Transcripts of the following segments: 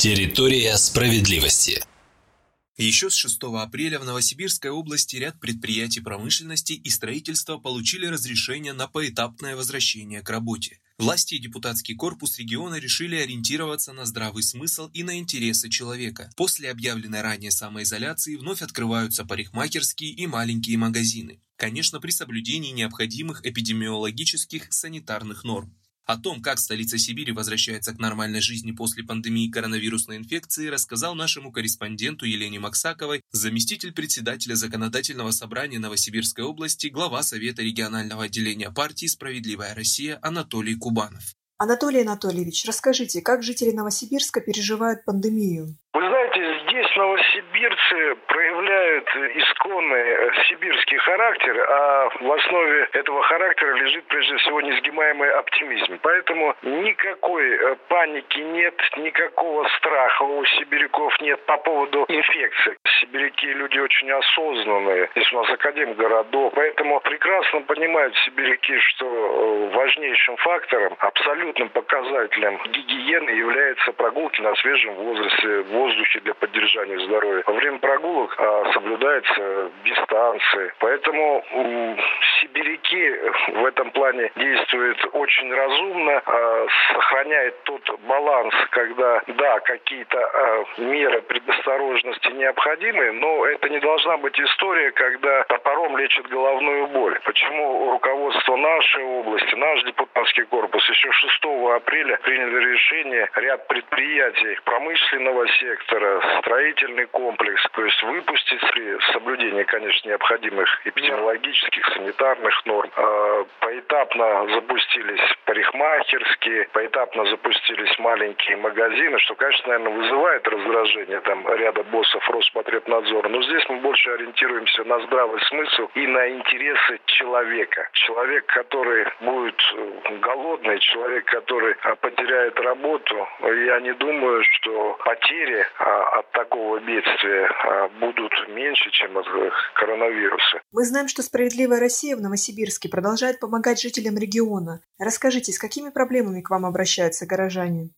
Территория справедливости. Еще с 6 апреля в Новосибирской области ряд предприятий промышленности и строительства получили разрешение на поэтапное возвращение к работе. Власти и депутатский корпус региона решили ориентироваться на здравый смысл и на интересы человека. После объявленной ранее самоизоляции вновь открываются парикмахерские и маленькие магазины. Конечно, при соблюдении необходимых эпидемиологических санитарных норм. О том, как столица Сибири возвращается к нормальной жизни после пандемии коронавирусной инфекции, рассказал нашему корреспонденту Елене Максаковой заместитель председателя Законодательного собрания Новосибирской области, глава Совета регионального отделения партии «Справедливая Россия» Анатолий Кубанов. Анатолий Анатольевич, расскажите, как жители Новосибирска переживают пандемию? Вы здесь новосибирцы проявляют исконный э, сибирский характер, а в основе этого характера лежит прежде всего несгибаемый оптимизм. Поэтому никакой э, паники нет, никакого страха у сибиряков нет по поводу инфекции. Сибиряки люди очень осознанные. Здесь у нас академ городов, поэтому прекрасно понимают сибиряки, что э, важнейшим фактором, абсолютным показателем гигиены является прогулки на свежем возрасте, воздухе для поддержания здоровья. Во время прогулок а, соблюдается дистанция. Поэтому сибиряки в этом плане действуют очень разумно, а, сохраняет тот баланс, когда, да, какие-то а, меры предосторожности необходимы, но это не должна быть история, когда топором лечит головную боль. Почему руководство нашей области, наш депутатский корпус еще 6 апреля приняли решение ряд предприятий промышленного сектора, строительный комплекс, то есть выпустить при соблюдении, конечно, необходимых эпидемиологических, санитарных норм. А, поэтапно запустились парикмахерские, поэтапно запустились маленькие магазины, что, конечно, наверное, вызывает раздражение там ряда боссов Роспотребнадзора. Но здесь мы больше ориентируемся на здравый смысл и на интересы человека. Человек, который будет э, голодный, человек, который а, потеряет работу, я не думаю, что потери а, от такого бедствия а, будут меньше, чем от э, коронавируса. Мы знаем, что «Справедливая Россия» в Новосибирске продолжает помогать жителям региона. Расскажите, с какими проблемами к вам обращаются горожане?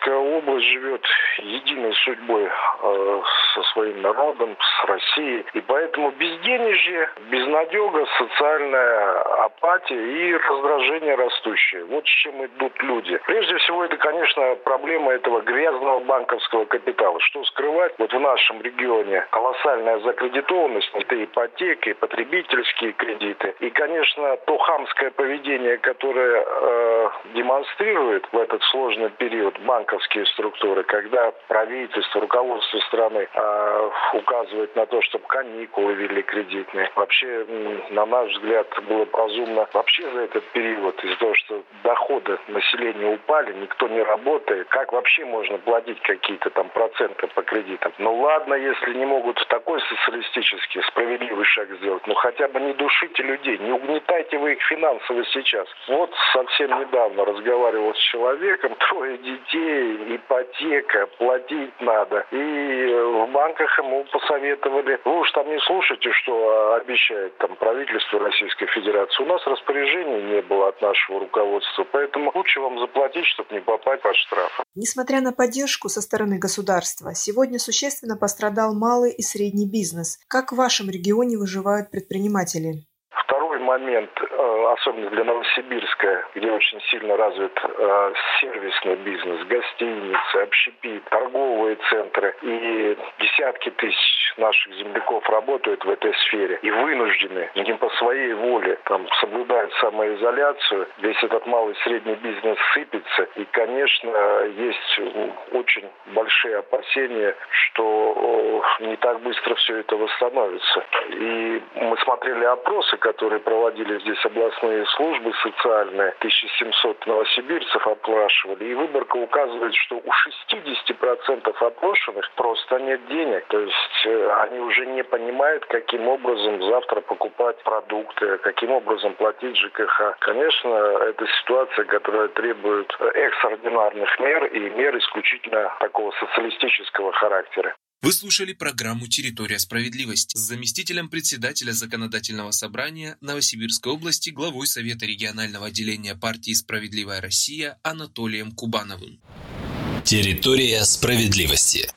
Новосибирская область живет единой судьбой э, со своим народом, с Россией. И поэтому безденежье, безнадега, социальная апатия и раздражение растущее. Вот с чем идут люди. Прежде всего, это, конечно, проблема этого грязного банковского капитала. Что скрывать? Вот в нашем регионе колоссальная закредитованность, это ипотека, и потребительские кредиты. И, конечно, то хамское поведение, которое э, демонстрирует в этот сложный период банковские структуры, когда правительство, руководство страны э, указывает на то, чтобы каникулы ввели кредитные. Вообще, на наш взгляд, было разумно вообще за этот период, из-за того, что доходы населения упали, никто не работает, как вообще можно платить какие-то там проценты по кредитам? Ну ладно, если не могут такой социалистический, справедливый шаг сделать, ну хотя бы не душите людей, не угнетайте вы их финансово сейчас. Вот совсем недавно разговаривал с человеком, трое детей, ипотека, платить надо. И в банках ему посоветовали, вы уж там не слушайте, что обещает там правительство Российской Федерации. У нас распоряжений не было от нашего руководства, поэтому лучше вам заплатить, чтобы не попасть под штраф. Несмотря на поддержку со стороны государства, сегодня существенно пострадал малый и средний бизнес. Как в вашем регионе выживают предприниматели? Момент, э, особенно для Новосибирска, где очень сильно развит э, сервисный бизнес, гостиницы, общепит, торговые центры. И десятки тысяч наших земляков работают в этой сфере и вынуждены, не по своей воле, там, соблюдают самоизоляцию. Весь этот малый и средний бизнес сыпется. И, конечно, есть очень большие опасения, что не так быстро все это восстановится. И мы смотрели опросы, которые проводили здесь областные службы социальные, 1700 новосибирцев опрашивали, и выборка указывает, что у 60% опрошенных просто нет денег. То есть э, они уже не понимают, каким образом завтра покупать продукты, каким образом платить ЖКХ. Конечно, это ситуация, которая требует экстраординарных мер и мер исключительно такого социалистического характера. Вы слушали программу «Территория справедливости» с заместителем председателя Законодательного собрания Новосибирской области, главой Совета регионального отделения партии «Справедливая Россия» Анатолием Кубановым. Территория справедливости.